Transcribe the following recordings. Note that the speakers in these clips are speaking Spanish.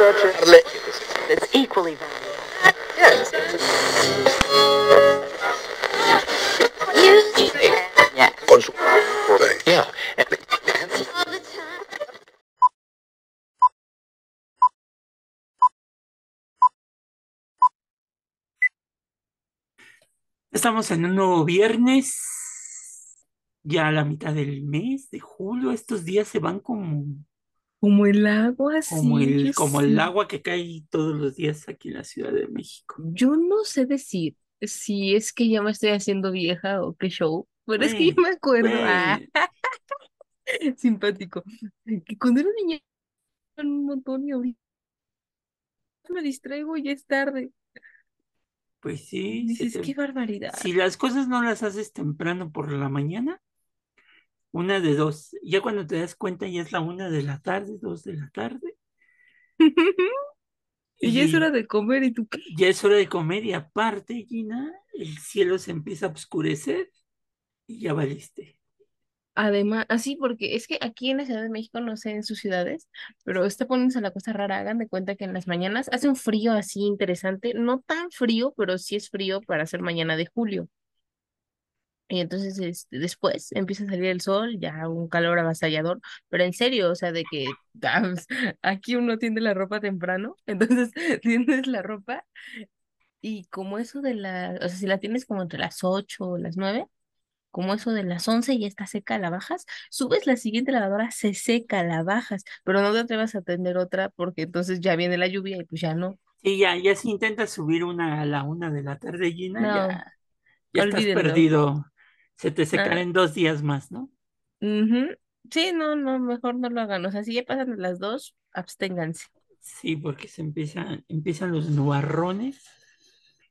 that's equally. Yes. Estamos en un nuevo viernes, ya a la mitad del mes de julio. Estos días se van como, Como el agua, como sí, el, como el agua que cae todos los días aquí en la Ciudad de México. Yo no sé decir si es que ya me estoy haciendo vieja o qué show, pero es que yo me acuerdo, ah, simpático, que cuando era niña un montón y ahorita me distraigo y ya es tarde. pues sí, se Dices, te- qué barbaridad. si las cosas no las haces temprano por la mañana, una de dos. Ya cuando te das cuenta ya es la una de la tarde, dos de la tarde, Y ya es hora de comer y tú, ya es hora de comer y aparte, Gina, el cielo se empieza a oscurecer y ya valiste. Además, así porque es que aquí en la Ciudad de México, no sé en sus ciudades, pero está poniéndose la cosa rara. Hagan de cuenta que en las mañanas hace un frío así interesante, no tan frío, pero sí es frío para ser mañana de julio. Y entonces este, después empieza a salir el sol, ya un calor avasallador, pero en serio, o sea, de que aquí uno tiende la ropa temprano, entonces tiendes la ropa y como eso de la, o sea, si la tienes como entre las 8 o las 9 como eso de las 11 ya está seca, la bajas, subes la siguiente lavadora, se seca, la bajas, pero no te atrevas a tender otra porque entonces ya viene la lluvia y pues ya no. Sí, ya, ya si intentas subir una a la una de la tarde, Gina, No, ya, ya estás perdido. Se te secará Ah, en dos días más, ¿no? ujú. Sí, no, no, mejor no lo hagan. O sea, si ya pasan las dos, absténganse. Sí, porque se empiezan, empiezan los nubarrones.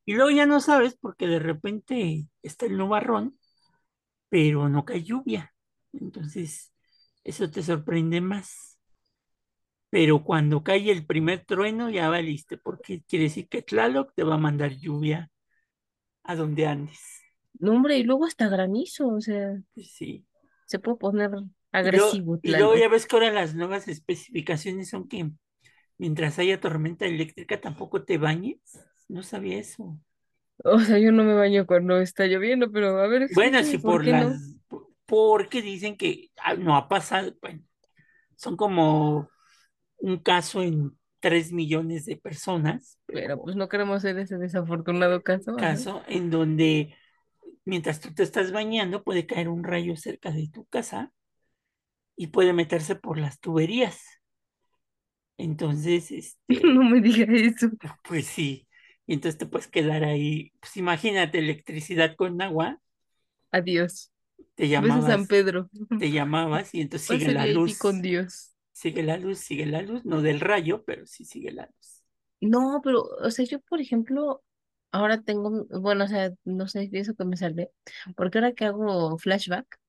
Y luego ya no sabes porque de repente está el nubarrón, pero no cae lluvia. Entonces, eso te sorprende más. Pero cuando cae el primer trueno, ya valiste, porque quiere decir que Tlaloc te va a mandar lluvia a donde andes. No, hombre, y luego hasta granizo, o sea, Pues sí. se puede poner Y luego, agresivo, y luego ya ves que ahora las nuevas especificaciones son que mientras haya tormenta eléctrica tampoco te bañes. No sabía eso. O sea, yo no me baño cuando está lloviendo, pero a ver, Bueno, sí, por por no. las, por- porque dicen que ah, no ha pasado, bueno, son como un caso en tres millones de personas, Pero pues no queremos ser ese desafortunado caso, caso en donde mientras tú te estás bañando puede caer un rayo cerca de tu casa y puede meterse por las tuberías. Entonces, este, No me diga eso. pues sí, y entonces te puedes quedar ahí, pues imagínate electricidad con agua, Adiós. te Besos a San llamabas, Pedro. te llamabas y entonces sigue la ahí con luz. Dios. Sigue la luz, sigue la luz, no del rayo, pero sí sigue la luz. No, pero, o sea, yo, por ejemplo, ahora tengo, bueno, o sea, no sé, de eso que me salvé, porque ahora que hago flashback,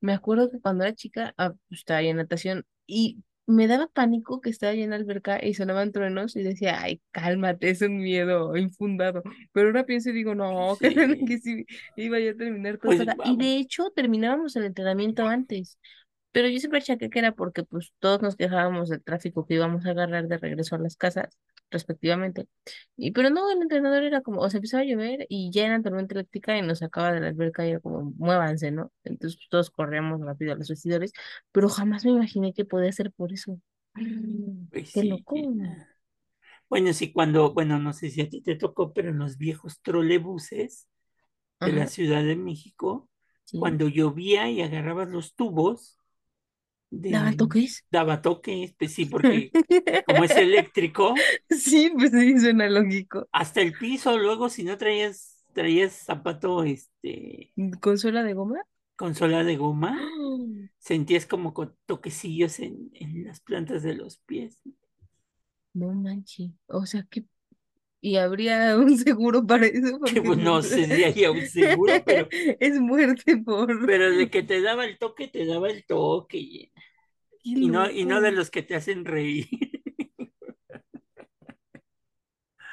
me acuerdo que cuando era chica, ah, pues, estaba en natación y me daba pánico que estaba ahí en la alberca y sonaban truenos y decía, ay, cálmate, es un miedo infundado. Pero ahora pienso y digo, no, que, Sí, que sí, iba yo a terminar pues tostada. Y vamos. de hecho, terminábamos el entrenamiento antes. Pero yo siempre achaqué que era porque pues todos nos quejábamos del tráfico que íbamos a agarrar de regreso a las casas, respectivamente. Y pero no, el entrenador era como, o sea, empezaba a llover y ya era tormenta eléctrica y nos sacaba de la alberca y era como, muévanse, ¿no? Entonces todos corríamos rápido a los vestidores, pero jamás me imaginé que podía ser por eso. Pues Qué sí, loco. Bueno, sí, cuando, bueno, no sé si a ti te tocó, pero en los viejos trolebuses de la Ciudad de México, sí. cuando llovía y agarrabas los tubos ¿Daban de, toques? daba toques, pues sí, porque como es eléctrico, Sí, pues sí, suena lógico. hasta el piso, luego si no traías, traías zapato, este, ¿Con suela de goma? con sola de goma, sentías como toquecillos en, en las plantas de los pies. No manches. O sea que y habría un seguro para eso no sé si había un seguro, pero, es muerte por pero de que te daba el toque, te daba el toque. Y, qué no, y no de los que te hacen reír.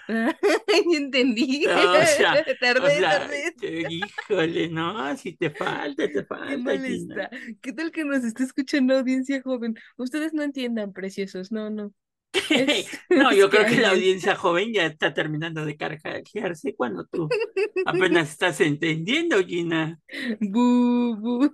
Entendí. No, o sea, o Tardé, sea, tardé. te- híjole, no, si te falta, te Qué falta, mal Gina. está. ¿Qué tal que nos está escuchando audiencia joven? Ustedes no entiendan, preciosos. No, no. Es- No, yo creo que la audiencia joven ya está terminando de carcajearse cuando tú apenas estás entendiendo, Gina. Bu, bu.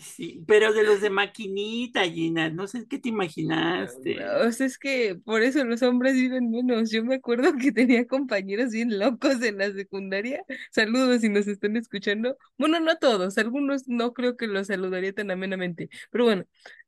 Sí, pero de los de maquinita, Gina, no sé qué te imaginaste. O sea, es que por eso los hombres viven menos. Yo me acuerdo que tenía compañeros bien locos en la secundaria. Saludos si nos están escuchando. Bueno, no todos, algunos no creo que los saludaría tan amenamente. Pero bueno,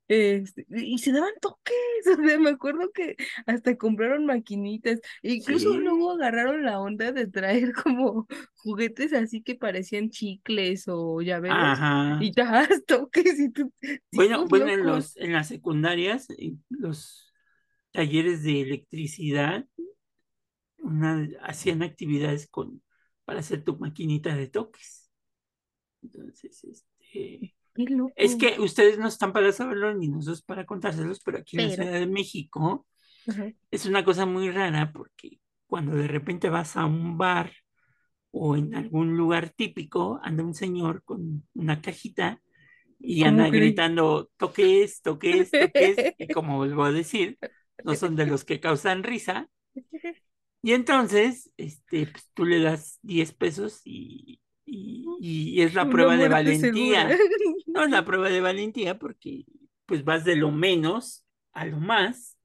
este, y se daban toques. O sea, me acuerdo que hasta compraron maquinitas. E incluso Sí. luego agarraron la onda de traer como juguetes así que parecían chicles o llaveros. Ajá. Y das toques y tú. Bueno, bueno, en los, en las secundarias, en los talleres de electricidad, una, hacían actividades con, para hacer tu maquinita de toques. Entonces, este. Es que ustedes no están para saberlo ni nosotros para contárselos, pero aquí en la Pero. Ciudad de México es una cosa muy rara porque cuando de repente vas a un bar o en algún lugar típico, anda un señor con una cajita y ¿Cómo anda cree? gritando toques, toques, toques, y como vuelvo a decir, no son de los que causan risa. Y entonces, este, pues, tú le das 10 pesos y, y- y es la prueba de valentía. segura. No es la prueba de valentía porque pues vas de lo menos a lo más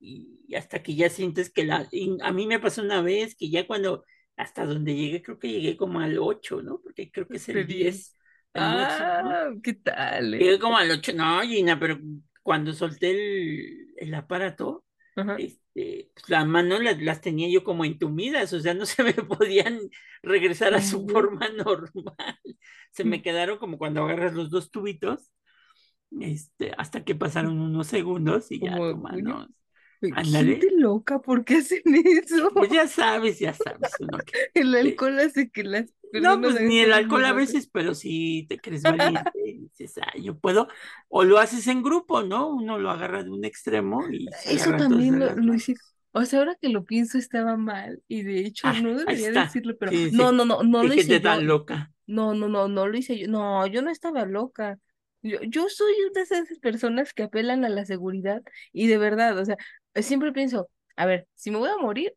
y hasta que ya sientes que la... a mí me pasó una vez que ya cuando, hasta donde llegué, creo que llegué como al 8, ¿no? Porque creo que es el Pedí. 10, el máximo. Ah, ¿qué tal? eh? Llegué como al 8, no, Gina, pero cuando solté el, el aparato, Ajá. este, pues, las manos las, las tenía yo como entumidas, o sea, no se me podían regresar a su forma normal. Se me quedaron como cuando agarras los dos tubitos, este, hasta que pasaron unos segundos y ya tu mano. Gente loca, ¿por qué hacen eso? Pues ya sabes, ya sabes, uno que- El alcohol hace que las No, pues ni el alcohol a veces, pero sí te crees valiente y dices, ah, yo puedo. O lo haces en grupo, ¿no? Uno lo agarra de un extremo y se Eso también lo, lo. O sea, ahora que lo pienso estaba mal y de hecho Ah, no debería decirlo, pero Sí, sí. no, no, no, no lo hice yo. loca. No, no, no, no lo hice yo. No, yo no estaba loca. Yo, yo soy una de esas personas que apelan a la seguridad y de verdad, o sea, siempre pienso, a ver, si me voy a morir,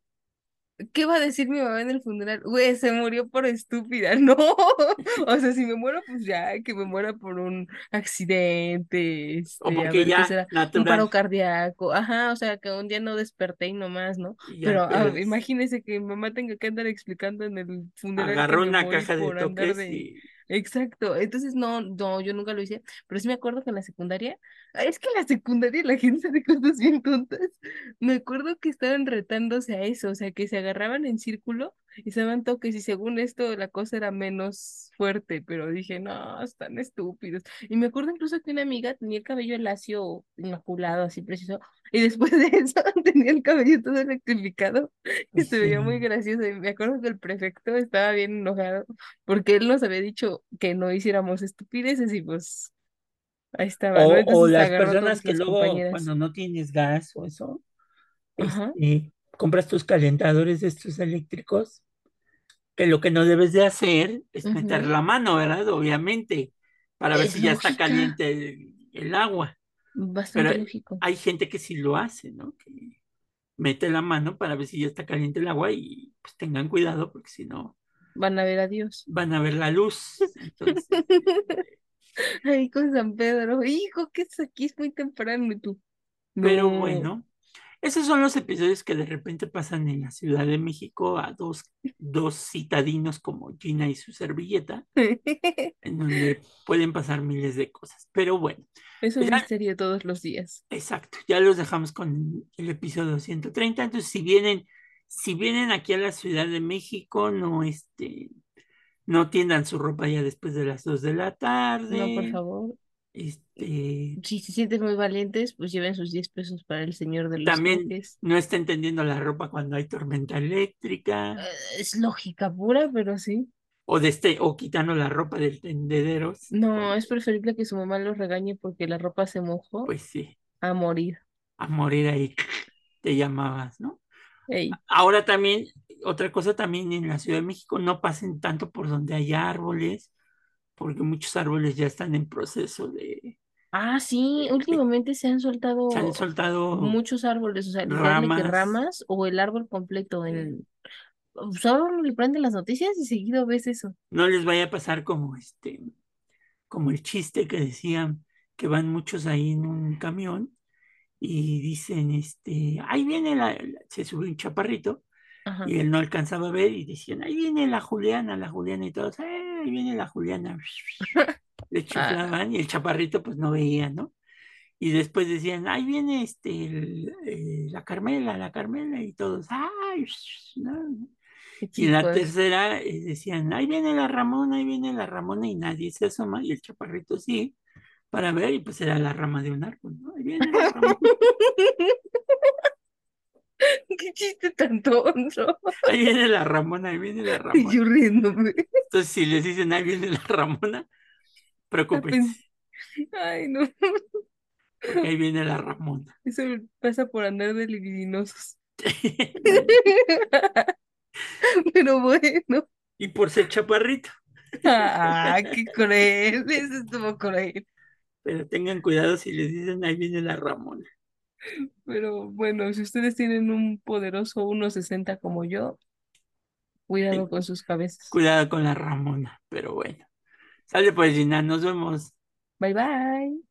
¿qué va a decir mi mamá en el funeral? Güey, se murió por estúpida, no. O sea, si me muero, pues ya, que me muera por un accidente, O este, a porque ver ya, será, un paro cardíaco, ajá, o sea, que un día no desperté y nomás, ¿no? Ya, Pero ah, imagínese que mi mamá tenga que andar explicando en el funeral agarró una caja de toques de... y Exacto, entonces no, no, yo nunca lo hice, pero sí me acuerdo que en la secundaria, es que en la secundaria la gente hace cosas bien tontas. Me acuerdo que estaban retándose a eso, o sea, que se agarraban en círculo y se daban toques y según esto la cosa era menos fuerte, pero dije, no, están estúpidos. Y me acuerdo incluso que una amiga tenía el cabello lacio, inmaculado, así preciso, y después de eso tenía el cabello todo electrificado y se veía muy gracioso. Y me acuerdo que el prefecto estaba bien enojado porque él nos había dicho que no hiciéramos estupideces y pues ahí estaba, ¿no? O, las personas que luego, compañeras. cuando no tienes gas o eso, Ajá. este, compras tus calentadores estos eléctricos, que lo que no debes de hacer es meter la mano, ¿verdad? Obviamente, para ver si ya está caliente el, el agua. Bastante Pero lógico. hay gente que sí lo hace, ¿no? Que mete la mano para ver si ya está caliente el agua y pues tengan cuidado porque si no Van a ver a Dios. van a ver la luz. Entonces, Ahí con San Pedro. Hijo, ¿qué es aquí? Es muy temprano y tú. pero No. bueno, esos son los episodios que de repente pasan en la Ciudad de México a dos, dos citadinos como Gina y su servilleta, en donde pueden pasar miles de cosas. Pero bueno, Es un misterio todos los días. exacto, ya los dejamos con el episodio 130. Entonces, si vienen, si vienen aquí a la Ciudad de México, no este, no tiendan su ropa ya después de las 2 de la No, por tarde. favor. Este, Si se sienten muy valientes, pues lleven sus 10 pesos para el señor de los también no estén tendiendo la ropa cuando hay tormenta eléctrica. Eh, Es lógica pura, pero sí. o de este, o quitando la ropa del tendedero, No, es preferible que su mamá los regañe porque la ropa se mojó pues sí, a morir. a morir ahí te llamabas, ¿no? Ey, Ahora también, otra cosa también en la Ciudad de México, no pasen tanto por donde hay árboles, porque muchos árboles ya están en proceso de, Ah, sí, últimamente se han soltado Se han soltado muchos árboles, o sea, ramas. ramas o el árbol completo en... Solo le prenden las noticias y seguido ves eso. No les vaya a pasar como este, como el chiste que decían que van muchos ahí en un camión y dicen, este, ahí viene la, la- se sube un chaparrito Ajá. y él no alcanzaba a ver y decían, ahí viene la Juliana, la Juliana y todos, "Eh, ahí viene la Juliana. Le chiflaban y el chaparrito pues no veía, ¿no? Y después decían, ahí viene este, el- eh, la Carmela, la Carmela y todos, ay, no". Qué Y la tercera eh, decían, ahí viene la Ramona, ahí viene la Ramona y nadie se asoma y el chaparrito sí, para ver y pues era la rama de un árbol, ¿no? Ahí viene la Ramona, Qué chiste tan tonto. ahí viene la Ramona, ahí viene la Y Ramona. yo riéndome. Entonces si les dicen, ahí viene la Ramona, preocúpense, Ay, no. porque ahí viene la Ramona. Eso pasa por andar de libidinosos. Pero bueno. Y por ser chaparrito, Ah, qué cruel. Eso estuvo cruel. pero tengan cuidado si les dicen, ahí viene la Ramona. Pero bueno, si ustedes tienen un poderoso 1.60 como yo, cuidado Sí. con sus cabezas. Cuidado con la Ramona, pero bueno. Sale pues, Gina, nos vemos. Bye bye.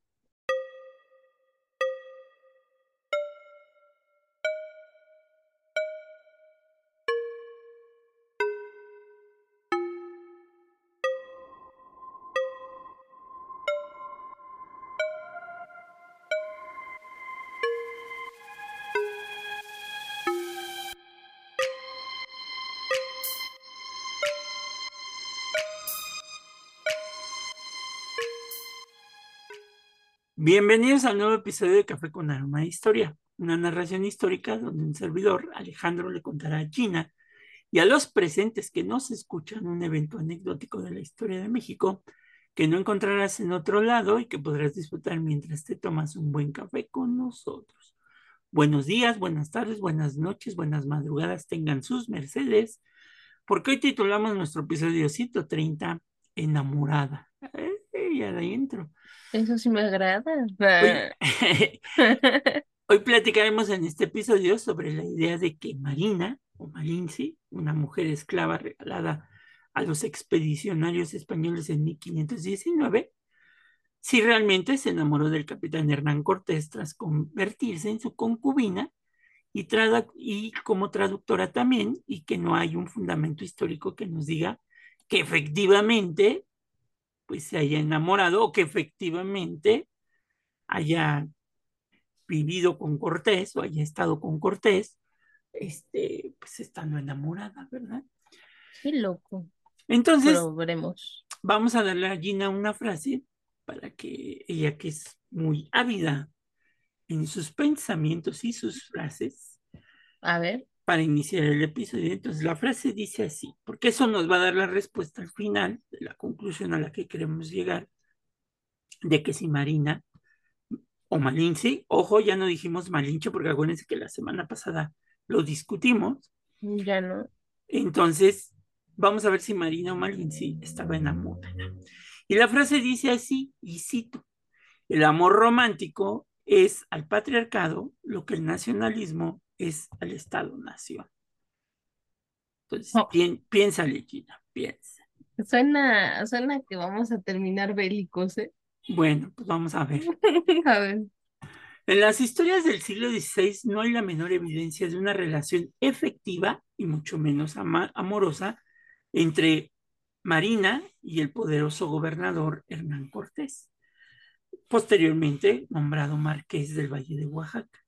Bienvenidos al nuevo episodio de Café con Aroma de Historia, una narración histórica donde un servidor, Alejandro, le contará a Gina y a los presentes que nos escuchan un evento anecdótico de la historia de México que no encontrarás en otro lado y que podrás disfrutar mientras te tomas un buen café con nosotros. Buenos días, buenas tardes, buenas noches, buenas madrugadas tengan sus mercedes, porque hoy titulamos nuestro episodio 130, Enamorada. Eh, adentro. Eso sí me agrada. Hoy, hoy platicaremos en este episodio sobre la idea de que Marina, o Malinci, una mujer esclava regalada a los expedicionarios españoles en 1519, si realmente se enamoró del capitán Hernán Cortés tras convertirse en su concubina y, y como traductora también, y que no hay un fundamento histórico que nos diga que efectivamente pues se haya enamorado o que efectivamente haya vivido con Cortés o haya estado con Cortés, este, pues estando enamorada, ¿verdad? Qué loco. Entonces, veremos. vamos a darle a Gina una frase para que ella, que es muy ávida en sus pensamientos y sus frases, A ver. Para iniciar el episodio. Entonces, la frase dice así, porque eso nos va a dar la respuesta al final de la conclusión a la que queremos llegar, de que si Marina o Malinche, ojo, ya no dijimos Malinche, porque acuérdense que la semana pasada lo discutimos, Ya no. entonces vamos a ver si Marina o Malinche estaba enamorada. Y la frase dice así, y cito, el amor romántico es al patriarcado lo que el nacionalismo es al Estado-nación. Entonces, Oh. pi- piénsale, Gina, piensa. Suena, suena que vamos a terminar bélicos, ¿eh? Bueno, pues vamos a ver. A ver. En las historias del siglo XVI no hay la menor evidencia de una relación efectiva y mucho menos ama- amorosa entre Marina y el poderoso gobernador Hernán Cortés, posteriormente nombrado marqués del Valle de Oaxaca.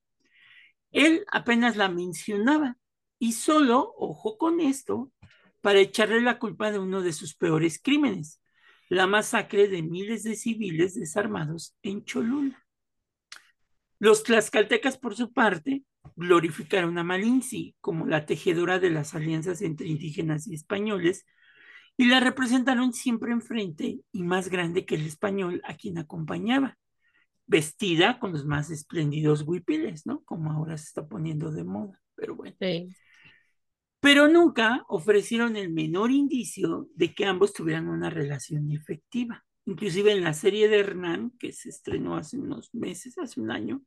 Él apenas la mencionaba y solo, ojo con esto, para echarle la culpa de uno de sus peores crímenes, la masacre de miles de civiles desarmados en Cholula. Los tlaxcaltecas, por su parte, glorificaron a Malinci como la tejedora de las alianzas entre indígenas y españoles y la representaron siempre enfrente y más grande que el español a quien acompañaba, vestida con los más espléndidos huipiles, ¿no? Como ahora se está poniendo de moda, pero bueno. Sí. Pero nunca ofrecieron el menor indicio de que ambos tuvieran una relación efectiva. inclusive en la serie de Hernán, que se estrenó hace unos meses, hace un año,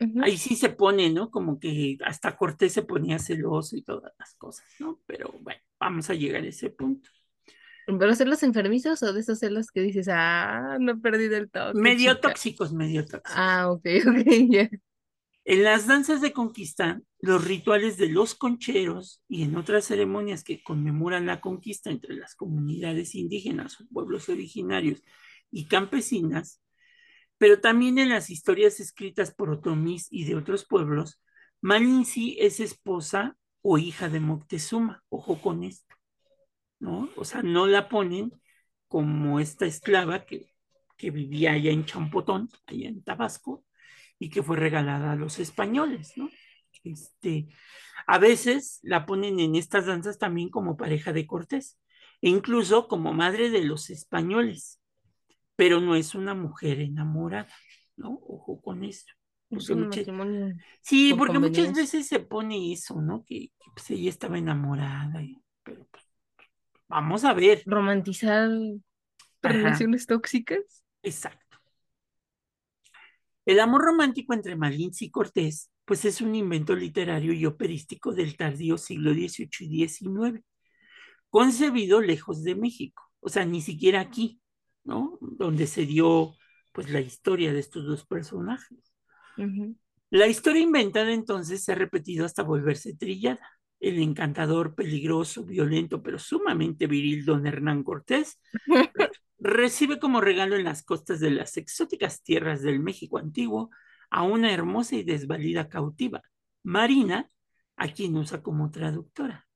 Ujú. ahí sí se pone, ¿no? Como que hasta Cortés se ponía celoso y todas las cosas, ¿no? Pero bueno, vamos a llegar a ese punto. ¿Pero celos enfermizos o de esos celos que dices, ah, no he perdido el toque, Medio chica"? tóxicos, medio tóxicos. Ah, ok, ok, ya. En las danzas de conquista, los rituales de los concheros y en otras ceremonias que conmemoran la conquista entre las comunidades indígenas o pueblos originarios y campesinas, pero también en las historias escritas por Otomís y de otros pueblos, Malinzi es esposa o hija de Moctezuma. Ojo con esto, ¿no? O sea, no la ponen como esta esclava que, que vivía allá en Champotón, allá en Tabasco, y que fue regalada a los españoles, ¿no? Este, a veces la ponen en estas danzas también como pareja de Cortés, e incluso como madre de los españoles, pero no es una mujer enamorada, ¿no? Ojo con esto. Porque muchas-. Sí, por porque muchas veces se pone eso, ¿no? Que, que, pues ella estaba enamorada, pero pues, vamos a ver. Romantizar Ajá. relaciones tóxicas. Exacto. El amor romántico entre Malinche y Cortés, pues es un invento literario y operístico del tardío siglo XVIII y XIX, concebido lejos de México, o sea, ni siquiera aquí, ¿no? Donde se dio, pues, la historia de estos dos personajes. La historia inventada entonces se ha repetido hasta volverse trillada. El encantador, peligroso, violento, pero sumamente viril don Hernán Cortés recibe como regalo en las costas de las exóticas tierras del México antiguo a una hermosa y desvalida cautiva, Marina, a quien usa como traductora.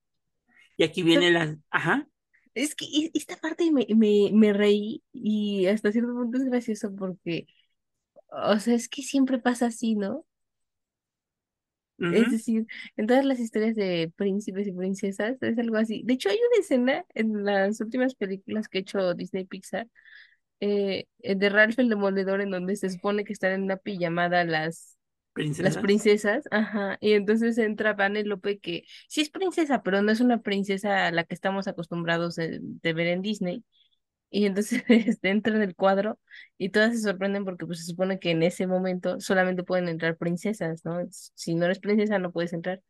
Y aquí viene la... Ajá, Es que e- esta parte me, me, me reí y hasta cierto punto es gracioso porque, o sea, es que siempre pasa así, ¿no? Es decir, en todas las historias de príncipes y princesas es algo así. De hecho, hay una escena en las últimas películas que ha hecho Disney Pixar, eh, eh, de Ralph el Demoledor, en donde se supone que están en una pijamada las, las princesas. princesas, ajá, y entonces entra Vanellope que sí es princesa, pero no es una princesa a la que estamos acostumbrados de, de ver en Disney. Y entonces este, entra en el cuadro y todas se sorprenden porque pues se supone que en ese momento solamente pueden entrar princesas, ¿no? Si no eres princesa no puedes entrar.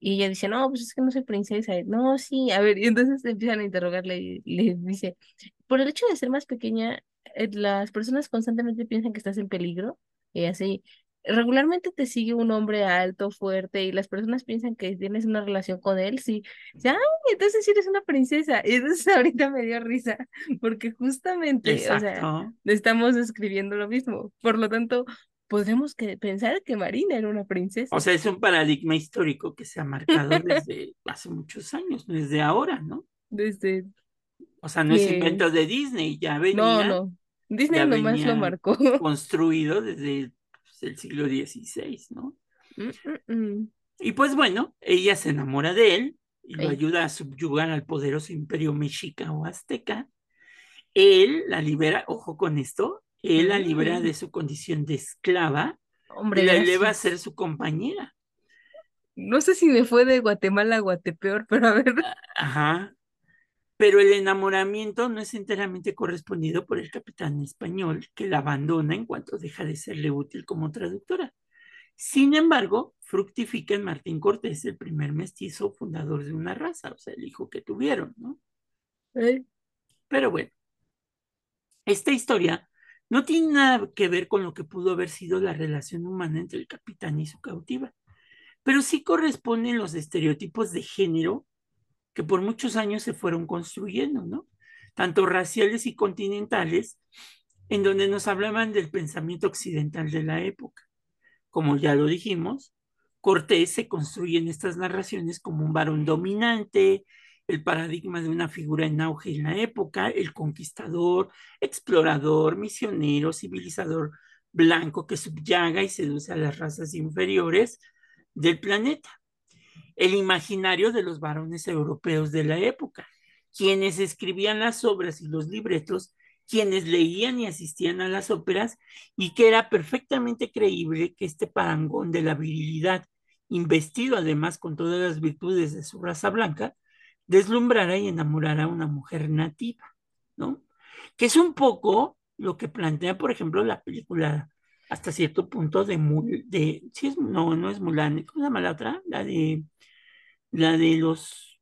Y ella dice, no, pues es que no soy princesa. No, sí, a ver, y entonces empiezan a interrogarle y le dice, por el hecho de ser más pequeña, eh, las personas constantemente piensan que estás en peligro. Y así, regularmente te sigue un hombre alto, fuerte, y las personas piensan que tienes una relación con él. Sí, sí, ay, entonces sí eres una princesa. Y entonces ahorita me dio risa, porque justamente, o sea, Exacto. estamos escribiendo lo mismo. Por lo tanto, podremos que pensar que Marina era una princesa. O sea, es un paradigma histórico que se ha marcado desde hace muchos años, no es de ahora, ¿no? Desde O sea, no es invento de Disney, ya No, venía, no. Disney ya nomás lo marcó. construido desde pues, el siglo XVI, ¿no? Mm, mm, mm. Y pues bueno, ella se enamora de él y lo ayuda a subyugar al poderoso imperio mexica o azteca. Él la libera, ojo con esto, él la libera Mm. de su condición de esclava y Hombre, la eleva a ser su compañera. No sé si me fue de Guatemala a Guatepeor, pero a ver. Ajá. Pero el enamoramiento no es enteramente correspondido por el capitán español, que la abandona en cuanto deja de serle útil como traductora. Sin embargo, fructifica en Martín Cortés, el primer mestizo fundador de una raza, o sea, el hijo que tuvieron, ¿no? eh, Pero bueno, esta historia no tiene nada que ver con lo que pudo haber sido la relación humana entre el capitán y su cautiva, pero sí corresponden los estereotipos de género que por muchos años se fueron construyendo, ¿no? Tanto raciales y continentales, en donde nos hablaban del pensamiento occidental de la época. Como ya lo dijimos, Cortés se construye en estas narraciones como un varón dominante, el paradigma de una figura en auge en la época, el conquistador, explorador, misionero, civilizador blanco que subyaga y seduce a las razas inferiores del planeta el imaginario de los varones europeos de la época, quienes escribían las obras y los libretos, quienes leían y asistían a las óperas, y que era perfectamente creíble que este parangón de la virilidad, investido además con todas las virtudes de su raza blanca, deslumbrara y enamorara a una mujer nativa, ¿no? que es un poco lo que plantea, por ejemplo, la película hasta cierto punto de, Mul- de sí no, no es Mulan, ¿cómo se llama la otra? La de, la de los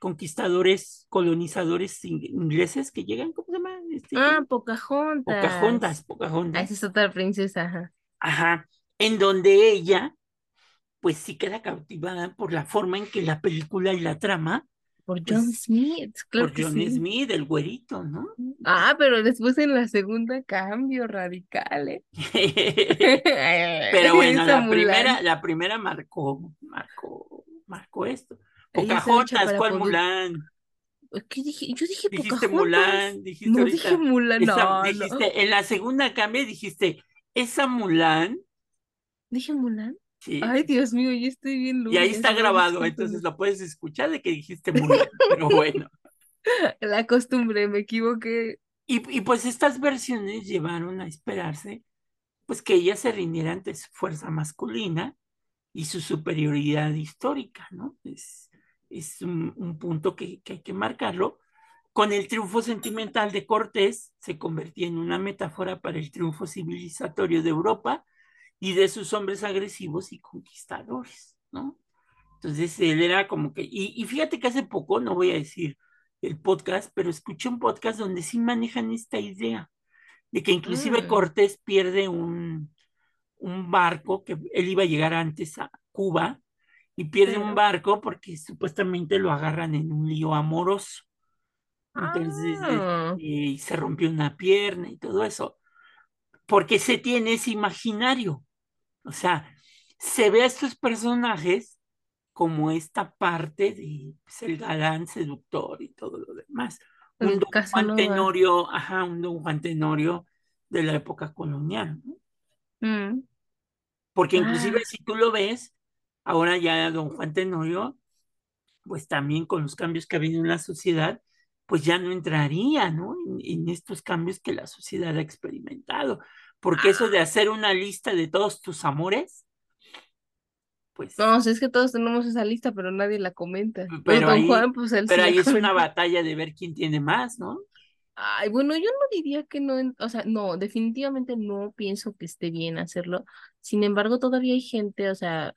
conquistadores, colonizadores ing- ingleses que llegan, ¿cómo se llama? Este, Ah, ¿qué? Pocahontas. Pocahontas, Ah, Pocahontas. esa es otra princesa, ajá. Ajá, en donde ella, pues sí queda cautivada por la forma en que la película y la trama, Por John pues Smith, claro por que John sí. Smith, el güerito, ¿no? Ah, pero después en la segunda cambio radical, ¿eh? Pero bueno, Esa la primera, la primera marcó, marcó, marcó esto. Pocahontas, ¿cuál. Mulan? ¿Qué dije? Yo dije Dijiste Pocahontas. Mulan, dijiste No dije ahorita. Mulan, Esa, no, no. dijiste, en la segunda cambia dijiste, esa Mulan, ¿Dije Mulan? sí, Ay, Dios mío, yo estoy bien y ahí está grabado, entonces lo puedes escuchar de que dijiste Mulan, pero bueno. La costumbre, me equivoqué. Y, y pues estas versiones llevaron a esperarse, pues que ella se rindiera ante su fuerza masculina y su superioridad histórica, ¿no? Es, es un, un punto que, que hay que marcarlo. Con el triunfo sentimental de Cortés, se convertía en una metáfora para el triunfo civilizatorio de Europa y de sus hombres agresivos y conquistadores, ¿no? Entonces él era como que, y, y fíjate que hace poco, no voy a decir el podcast, pero escuché un podcast donde sí manejan esta idea de que inclusive Mm, Cortés pierde un, un barco, que él iba a llegar antes a Cuba, y pierde un barco porque supuestamente lo agarran en un lío amoroso. Entonces, Ah, este, y se rompió una pierna y todo eso, porque se tiene ese imaginario. O sea, se ve a estos personajes como esta parte de pues, el galán seductor y todo lo demás. Un Don Juan. Tenorio, ajá, un Don Juan Tenorio de la época colonial, ¿no? Mm. Porque inclusive Ah, si tú lo ves, ahora ya Don Juan Tenorio, pues también con los cambios que ha habido en la sociedad, pues ya no entraría, ¿no? En, en estos cambios que la sociedad ha experimentado. Porque eso de ah. hacer una lista de todos tus amores, pues, No, es que todos tenemos esa lista, pero nadie la comenta. Pero pero Don ahí, Juan, pues él pero ahí es una batalla de ver quién tiene más, ¿no? Ay, bueno, yo no diría que no, o sea, no, definitivamente no pienso que esté bien hacerlo. Sin embargo, todavía hay gente, o sea,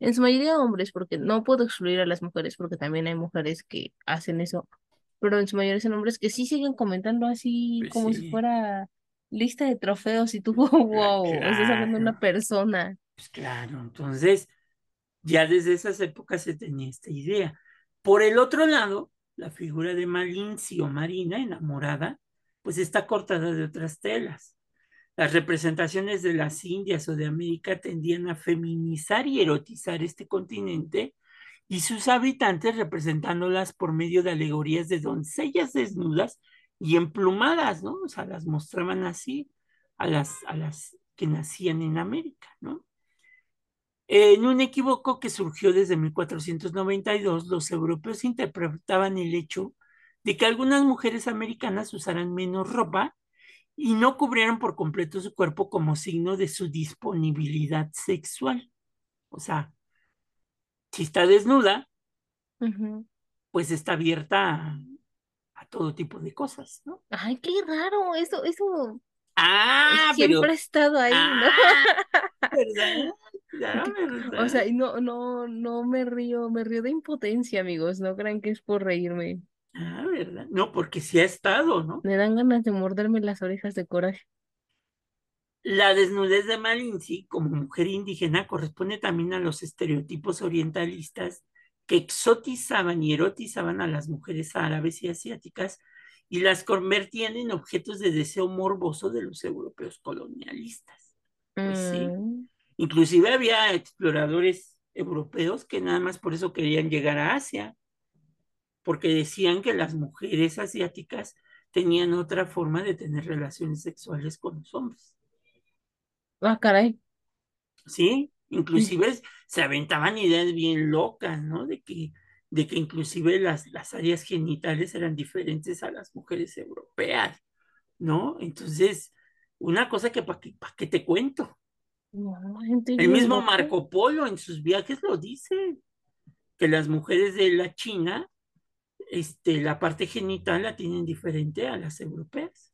en su mayoría hombres, porque no puedo excluir a las mujeres, porque también hay mujeres que hacen eso, pero en su mayoría son hombres que sí siguen comentando así Pues como si sí, fuera lista de trofeos y tú, wow, estás hablando de una claro, persona. pues claro. Entonces, ya desde esas épocas se tenía esta idea. Por el otro lado, la figura de Malinci o Marina, enamorada, pues está cortada de otras telas. Las representaciones de las Indias o de América tendían a feminizar y erotizar este continente y sus habitantes representándolas por medio de alegorías de doncellas desnudas y emplumadas, ¿no? O sea, las mostraban así a las, a las que nacían en América, ¿no? En un equívoco que surgió desde 1492, los europeos interpretaban el hecho de que algunas mujeres americanas usaran menos ropa y no cubrieran por completo su cuerpo como signo de su disponibilidad sexual. O sea, si está desnuda, pues está abierta a, a todo tipo de cosas, ¿no? Ay, qué raro, eso, eso Ah, siempre pero, ha estado ahí, ¿no? ah, ¿verdad? Ya, O sea, no, no, no me río, me río de impotencia, amigos, no crean que es por reírme. Ah, ¿verdad? No, porque sí ha estado, ¿no? Me dan ganas de morderme las orejas de coraje. La desnudez de Malinzi como mujer indígena corresponde también a los estereotipos orientalistas que exotizaban y erotizaban a las mujeres árabes y asiáticas y las convertían en objetos de deseo morboso de los europeos colonialistas. Pues sí, Mm, inclusive había exploradores europeos que nada más por eso querían llegar a Asia, porque decían que las mujeres asiáticas tenían otra forma de tener relaciones sexuales con los hombres. Ah, caray. ¿sí? Inclusive se aventaban ideas bien locas, ¿no? De que, de que inclusive las, las áreas genitales eran diferentes a las mujeres europeas, ¿no? Entonces, una cosa que para que, pa' que te cuento. No, gente El mismo loca. Marco Polo en sus viajes lo dice, que las mujeres de la China este, la parte genital la tienen diferente a las europeas.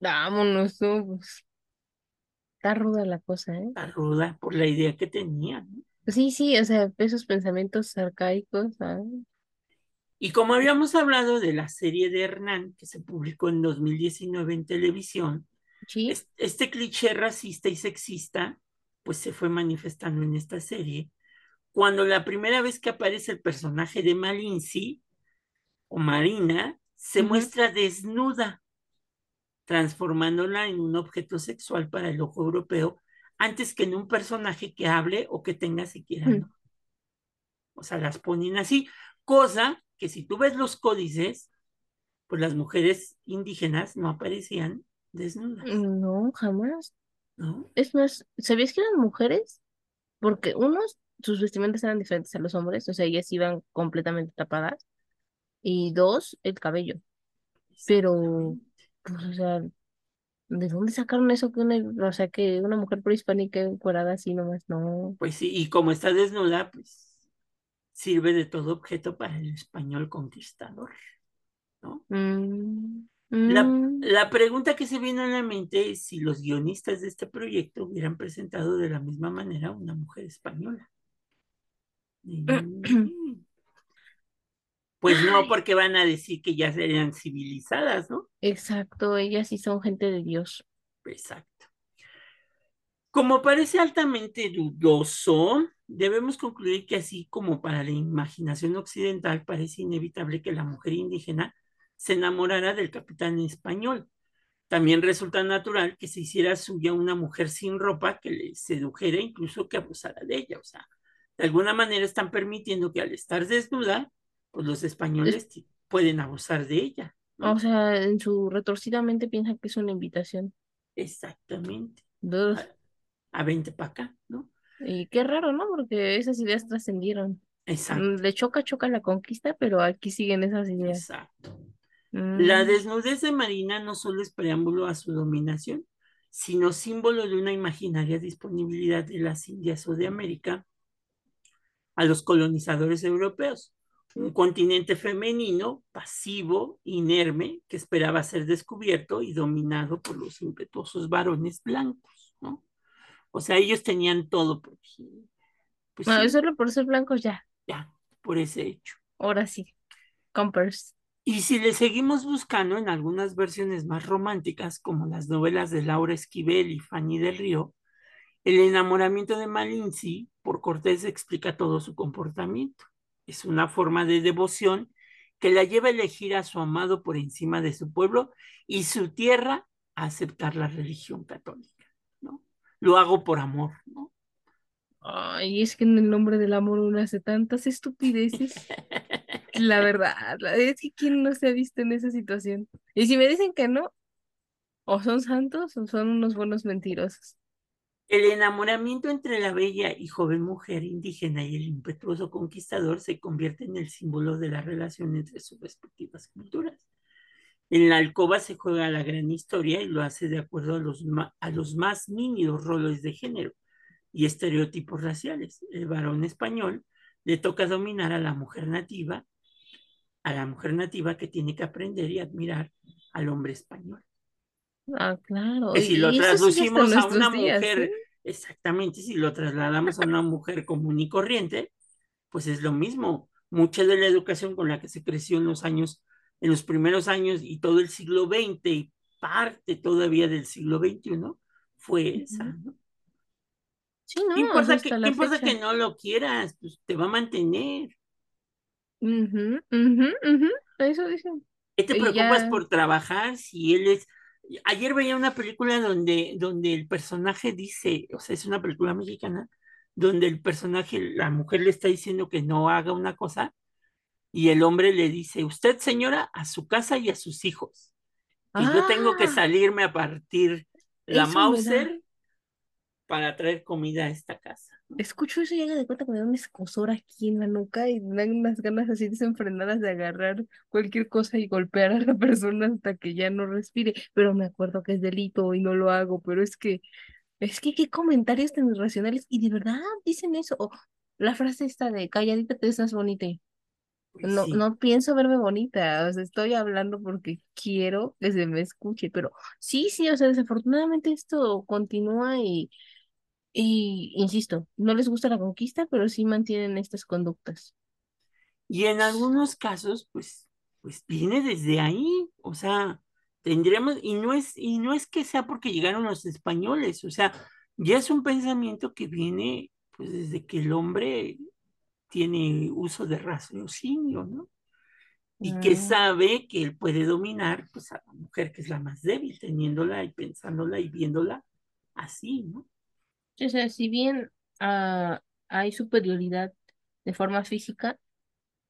Vámonos, no, pues, está ruda la cosa, ¿eh? Está ruda por la idea que tenían. ¿no? Sí, sí, o sea, esos pensamientos arcaicos, ¿sabes? Y como habíamos hablado de la serie de Hernán, que se publicó en 2019 en televisión, Este cliché racista y sexista, pues se fue manifestando en esta serie, cuando la primera vez que aparece el personaje de Malinzi o Marina, se muestra desnuda, transformándola en un objeto sexual para el ojo europeo, antes que en un personaje que hable o que tenga siquiera Mm. O sea, las ponen así, cosa que si tú ves los códices, pues las mujeres indígenas no aparecían desnudas, No, jamás. ¿no? Es más, ¿sabías que eran mujeres? Porque unos, sus vestimentas eran diferentes a los hombres, o sea, ellas iban completamente tapadas. Y dos, el cabello. Pero, pues, o sea, ¿de dónde sacaron eso que una, o sea, que una mujer prehispánica encuerada así nomás? No. Pues sí, y como está desnuda, pues sirve de todo objeto para el español conquistador, ¿no? Mm, La, mm. la pregunta que se viene a la mente es si los guionistas de este proyecto hubieran presentado de la misma manera a una mujer española. Mm. Pues no, porque van a decir que ya serían civilizadas, ¿no? Exacto, ellas sí son gente de Dios. Exacto. Como parece altamente dudoso, debemos concluir que así como para la imaginación occidental parece inevitable que la mujer indígena se enamorara del capitán español. También resulta natural que se hiciera suya una mujer sin ropa que le sedujera, incluso que abusara de ella. O sea, de alguna manera están permitiendo que al estar desnuda, pues los españoles pueden abusar de ella. ¿no? O sea, en su retorcidamente piensan que es una invitación. Exactamente. A, a 20 para acá, ¿no? Y qué raro, ¿no? Porque esas ideas trascendieron. Exacto. Mm, Le choca, choca la conquista, pero aquí siguen esas ideas. Exacto. Mm, La desnudez de Marina no solo es preámbulo a su dominación, sino símbolo de una imaginaria disponibilidad de las Indias o de América a los colonizadores europeos. Un continente femenino, pasivo, inerme, que esperaba ser descubierto y dominado por los impetuosos varones blancos, ¿no? O sea, ellos tenían todo, porque, pues ah, sí, solo por ser blancos ya. ya, por ese hecho. Ahora sí. Compers. Y si le seguimos buscando en algunas versiones más románticas, como las novelas de Laura Esquivel y Fanny del Río, el enamoramiento de Malinzi por Cortés explica todo su comportamiento. Es una forma de devoción que la lleva a elegir a su amado por encima de su pueblo y su tierra a aceptar la religión católica, ¿no? Lo hago por amor, ¿no? Ay, es que en el nombre del amor uno hace tantas estupideces. La verdad, es que quién no se ha visto en esa situación. Y si me dicen que no, o son santos o son unos buenos mentirosos. El enamoramiento entre la bella y joven mujer indígena y el impetuoso conquistador se convierte en el símbolo de la relación entre sus respectivas culturas. En la alcoba se juega la gran historia y lo hace de acuerdo a los, a los más nímidos roles de género y estereotipos raciales. El varón español le toca dominar a la mujer nativa, a la mujer nativa que tiene que aprender y admirar al hombre español. Ah, claro. Que si y- lo traducimos a una días, mujer, exactamente, si lo trasladamos a una mujer común y corriente, pues es lo mismo. Mucha de la educación con la que se creció en los años, en los primeros años y todo el siglo XX y parte todavía del siglo XXI fue esa, ¿no? Sí, ¿Qué no, sea, importa, que, qué importa que no lo quieras? Pues te va a mantener. Ujú, ujú, ujú, Eso dicen. ¿Qué te Y preocupas ya- por trabajar si él es... Ayer veía una película donde, donde el personaje dice, o sea, es una película mexicana, donde el personaje, la mujer le está diciendo que no haga una cosa y el hombre le dice, usted señora, a su casa y a sus hijos, que yo tengo que Ah, salirme a partir la eso Mauser para traer comida a esta casa. Escucho eso y haga de cuenta que me da un escosor aquí en la nuca y me dan unas ganas así desenfrenadas de agarrar cualquier cosa y golpear a la persona hasta que ya no respire. Pero me acuerdo que es delito y no lo hago, pero es que, es que qué comentarios tan irracionales y de verdad dicen eso. O la frase esta de calladita te ves más bonita. No, sí. no pienso verme bonita, o sea, estoy hablando porque quiero que se me escuche, pero sí, sí, o sea, desafortunadamente esto continúa y, y insisto, no les gusta la conquista, pero sí mantienen estas conductas. Y en algunos casos, pues, pues viene desde ahí, o sea, tendremos, y no es, y no es que sea porque llegaron los españoles, o sea, ya es un pensamiento que viene, pues, desde que el hombre tiene uso de raciocinio, ¿no? Y que Mm. sabe que él puede dominar, pues, a la mujer que es la más débil, teniéndola y pensándola y viéndola así, ¿no? O sea, si bien ah, hay superioridad de forma física,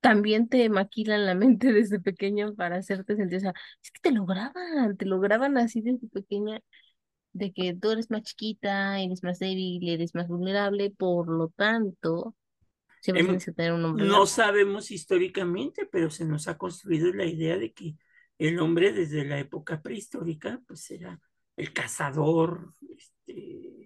también te maquilan la mente desde pequeño para hacerte sentir, o sea, es que te lo graban, te lo graban así desde pequeña, de que tú eres más chiquita, eres más débil, eres más vulnerable, por lo tanto, siempre Em, tienes que tener un hombre no sabemos históricamente, pero se nos ha construido la idea de que el hombre desde la época prehistórica, pues era el cazador este,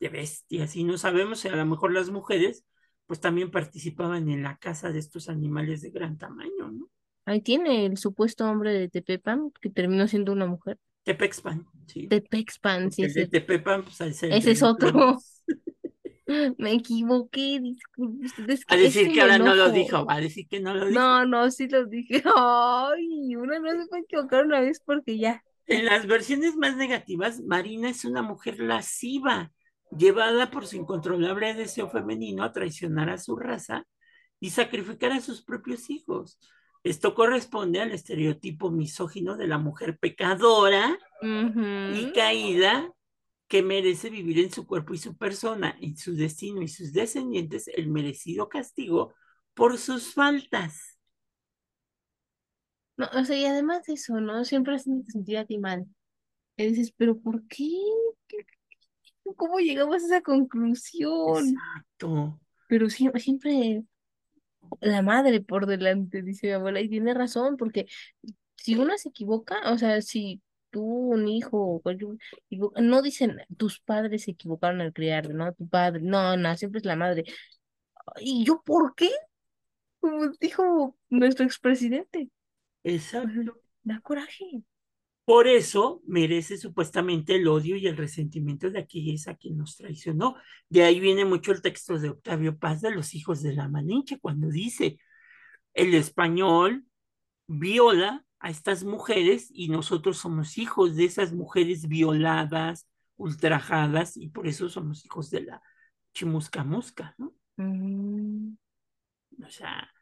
de bestias, y no sabemos si a lo mejor las mujeres, pues también participaban en la caza de estos animales de gran tamaño, ¿no? Ahí tiene el supuesto hombre de Tepepan, que terminó siendo una mujer. Tepexpan, sí. Tepexpan, sí el de cierto. Tepepan, pues es el Ese de es otro. Me equivoqué, disculpe es A que es decir que ahora no lo dijo, a decir que no lo dijo. No, no, sí lo dije. Ay, una no se puede equivocar una vez porque ya. En las versiones más negativas, Marina es una mujer lasciva, llevada por su incontrolable deseo femenino a traicionar a su raza y sacrificar a sus propios hijos. Esto corresponde al estereotipo misógino de la mujer pecadora y caída que merece vivir en su cuerpo y su persona, en su destino y sus descendientes el merecido castigo por sus faltas. No, o sea, y además de eso, ¿no? Siempre hacen sentir a ti mal. Y dices, pero ¿por? ¿Qué- qué- ¿Cómo llegamos a esa conclusión? Exacto. Pero siempre, siempre la madre por delante, dice mi abuela, y tiene razón, porque si uno se equivoca, o sea, si tú, un hijo, no dicen tus padres se equivocaron al criar, ¿no? Tu padre, no, no, siempre es la madre. ¿Y yo por qué? Como dijo nuestro expresidente. Exacto. Da coraje. Por eso merece supuestamente el odio y el resentimiento de aquellos a quien nos traicionó. De ahí viene mucho el texto de Octavio Paz de los hijos de la Malinche, cuando dice, el español viola a estas mujeres y nosotros somos hijos de esas mujeres violadas, ultrajadas, y por eso somos hijos de la chimusca musca, ¿no? Mm, O sea,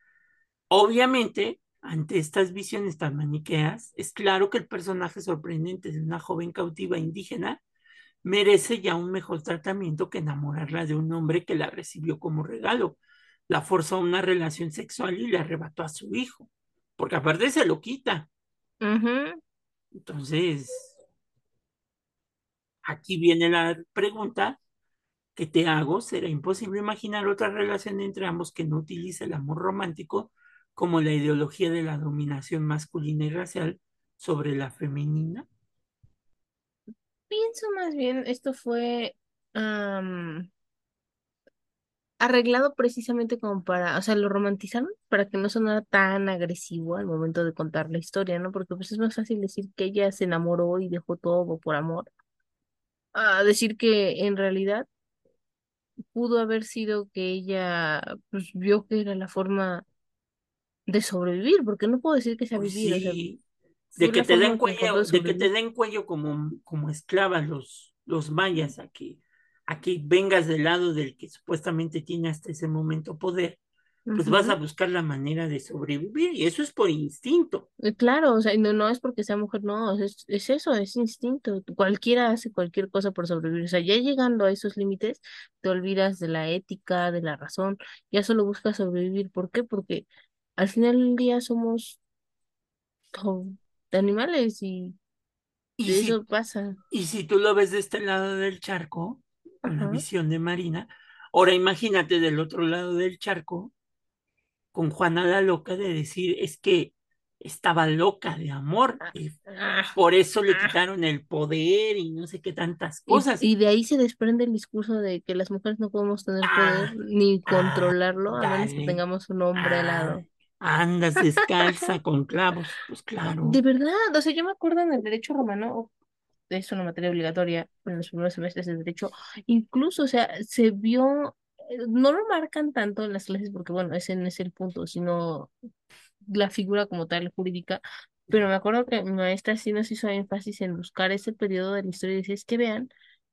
obviamente, ante estas visiones tan maniqueas, es claro que el personaje sorprendente de una joven cautiva indígena merece ya un mejor tratamiento que enamorarla de un hombre que la recibió como regalo, la forzó a una relación sexual y le arrebató a su hijo, porque aparte se lo quita. ujú. Entonces, aquí viene la pregunta que te hago, ¿será imposible imaginar otra relación entre ambos que no utilice el amor romántico como la ideología de la dominación masculina y racial sobre la femenina? Pienso más bien, esto fue arreglado precisamente como para, o sea, lo romantizaron para que no sonara tan agresivo al momento de contar la historia, ¿no? Porque pues es más fácil decir que ella se enamoró y dejó todo por amor, a decir que en realidad pudo haber sido que ella pues vio que era la forma de sobrevivir, porque no puedo decir que sea Pues vivir, o sea, sí, de fue que te den cuello, de de que te den cuello como, como esclavas los, los mayas, a que, a que vengas del lado del que supuestamente tiene hasta ese momento poder, pues vas a buscar la manera de sobrevivir, y eso es por instinto. Eh, Claro, o sea, no, no es porque sea mujer, no, o es, es eso, es instinto. Cualquiera hace cualquier cosa por sobrevivir. O sea, ya llegando a esos límites, te olvidas de la ética, de la razón, ya solo buscas sobrevivir. ¿Por qué? Porque al final del día somos to- animales y Y de si, eso pasa. y si tú lo ves de este lado del charco, con la Ajá. visión de Marina, ahora imagínate del otro lado del charco, con Juana la loca, de decir, es que estaba loca de amor, Ah, y ah, por eso le ah. quitaron el poder y no sé qué tantas Y, cosas. y de ahí se desprende el discurso de que las mujeres no podemos tener poder Ah, ni ah, controlarlo a menos que dale, tengamos un hombre al ah, lado. Andas descalza con clavos, pues De claro. verdad, o sea, yo me acuerdo en el derecho romano, es una materia obligatoria en los primeros semestres de derecho, incluso, o sea, se vio, eh, no lo marcan tanto en las clases porque, bueno, ese no es el punto, sino la figura como tal jurídica, pero me acuerdo que mi maestra sí nos hizo énfasis en buscar ese periodo de la historia y decía, es que vean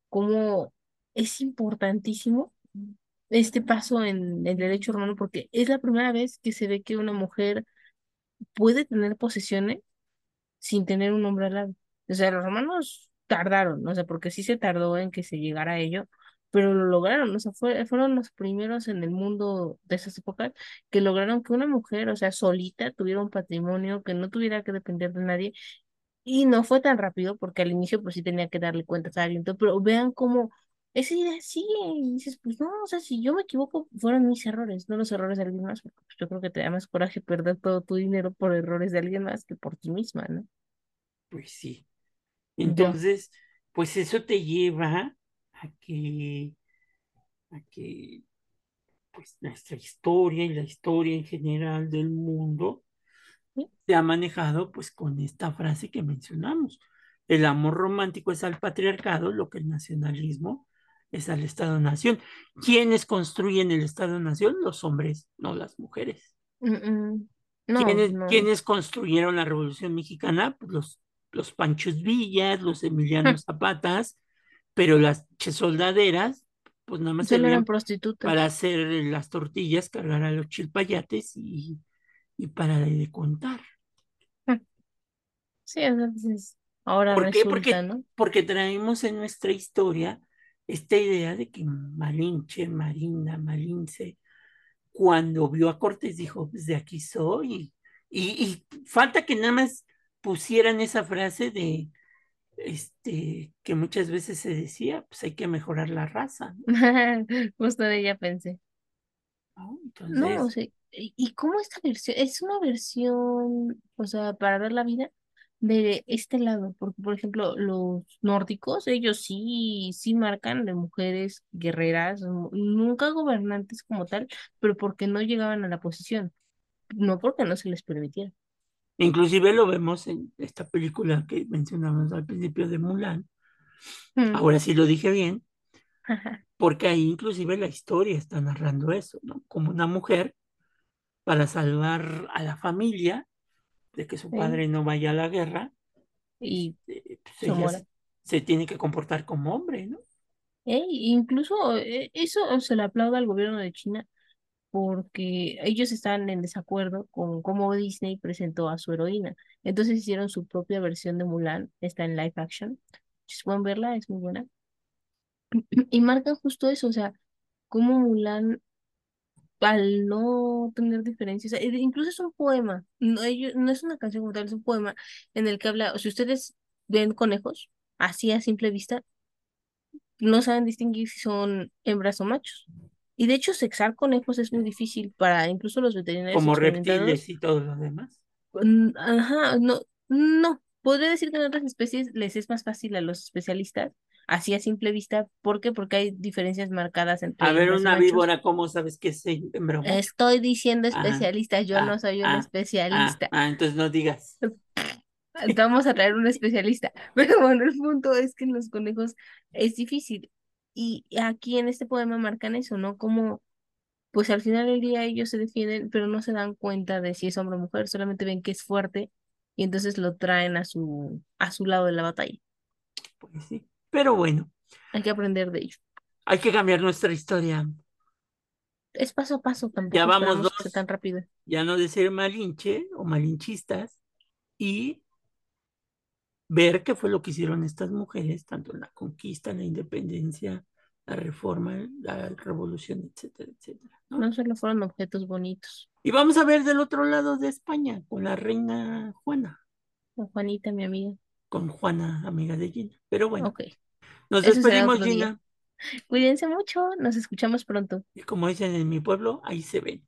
cómo es importantísimo este paso en el derecho romano porque es la primera vez que se ve que una mujer puede tener posesiones sin tener un hombre al lado. O sea, los romanos tardaron, o sea, porque sí se tardó en que se llegara a ello, pero lo lograron, o sea, fue- fueron los primeros en el mundo de esas épocas que lograron que una mujer, o sea, solita, tuviera un patrimonio, que no tuviera que depender de nadie, y no fue tan rápido, porque al inicio pues sí tenía que darle cuentas a alguien, pero vean cómo esa idea sigue, y dices, pues no, o sea, si yo me equivoco, fueron mis errores, no los errores de alguien más, porque pues, yo creo que te da más coraje perder todo tu dinero por errores de alguien más que por ti misma, ¿no? Pues sí. Entonces, pues eso te lleva a que, a que pues nuestra historia y la historia en general del mundo ¿sí? se ha manejado pues con esta frase que mencionamos. El amor romántico es al patriarcado, lo que el nacionalismo es al Estado-nación. ¿Quiénes construyen el Estado-nación? Los hombres, no las mujeres. Mm, mm. No, ¿Quiénes, no. quiénes construyeron la Revolución Mexicana? Pues los, los Panchos Villas, los Emiliano Zapatas, pero las soldaderas, pues nada más eran servían para prostitutas. hacer las tortillas, cargar a los chilpayates y, y para de contar. Sí, entonces ahora ¿Por qué? resulta, Porque, ¿no? porque traemos en nuestra historia esta idea de que Malinche, Marina, Malince, cuando vio a Cortés dijo, pues de aquí soy. Y, y falta que nada más pusieran esa frase de, este, que muchas veces se decía, pues hay que mejorar la raza, ¿no? Justo de ella pensé. ¿No? No, o sea, ¿y y cómo esta versión? Es una versión, o sea, para ver la vida de este lado, porque por ejemplo, los nórdicos, ellos sí, sí marcan de mujeres guerreras, nu- nunca gobernantes como tal, pero porque no llegaban a la posición, no porque no se les permitiera. inclusive lo vemos en esta película que mencionamos al principio de Mulan, Mm. ahora sí lo dije bien, porque ahí inclusive la historia está narrando eso, ¿no? Como una mujer para salvar a la familia de que su Sí, padre no vaya a la guerra, Y este, pues se ella muera. se, se tiene que comportar como hombre, ¿no? Ey, incluso eh, eso se le aplaude al gobierno de China porque ellos están en desacuerdo con cómo Disney presentó a su heroína. Entonces hicieron su propia versión de Mulan, está en live action. Si pueden verla, es muy buena. Y marcan justo eso, o sea, cómo Mulan, al no tener diferencias, eh, incluso es un poema, no, no es una canción como tal, es un poema en el que habla, o si ustedes ven conejos, así a simple vista, no saben distinguir si son hembras o machos. Y de hecho, sexar conejos es muy difícil para incluso los veterinarios Como reptiles y todo lo demás. Ajá, no, no. Podría decir que en otras especies les es más fácil a los especialistas, así a simple vista. ¿Por qué? Porque hay diferencias marcadas A entre ver, hembras y una machos. víbora, ¿cómo sabes que es? Estoy diciendo Ah, especialista, yo no ah, soy un ah, ah, especialista. ah, entonces no digas. Vamos a traer un especialista. Pero bueno, el punto es que en los conejos es difícil. Y aquí en este poema marcan eso, ¿no? Como pues al final del día ellos se defienden, pero no se dan cuenta de si es hombre o mujer, solamente ven que es fuerte y entonces lo traen a su, a su lado de la batalla. Pues sí. Pero bueno, Hay que aprender de ello. hay que cambiar nuestra historia. Es paso a paso, Ya tampoco vamos que sea tan dos, rápido. ya no de ser malinche o malinchistas, y ver qué fue lo que hicieron estas mujeres, tanto en la conquista, la independencia, la reforma, la revolución, etcétera, etcétera, ¿no? No solo fueron objetos bonitos. Y vamos a ver del otro lado de España, con la reina Juana, O Juanita, mi amiga. con Juana, amiga de Gina. Pero bueno, Ok, nos eso despedimos, día. Gina, Cuídense mucho, nos escuchamos pronto. y como dicen en mi pueblo, ahí se ven.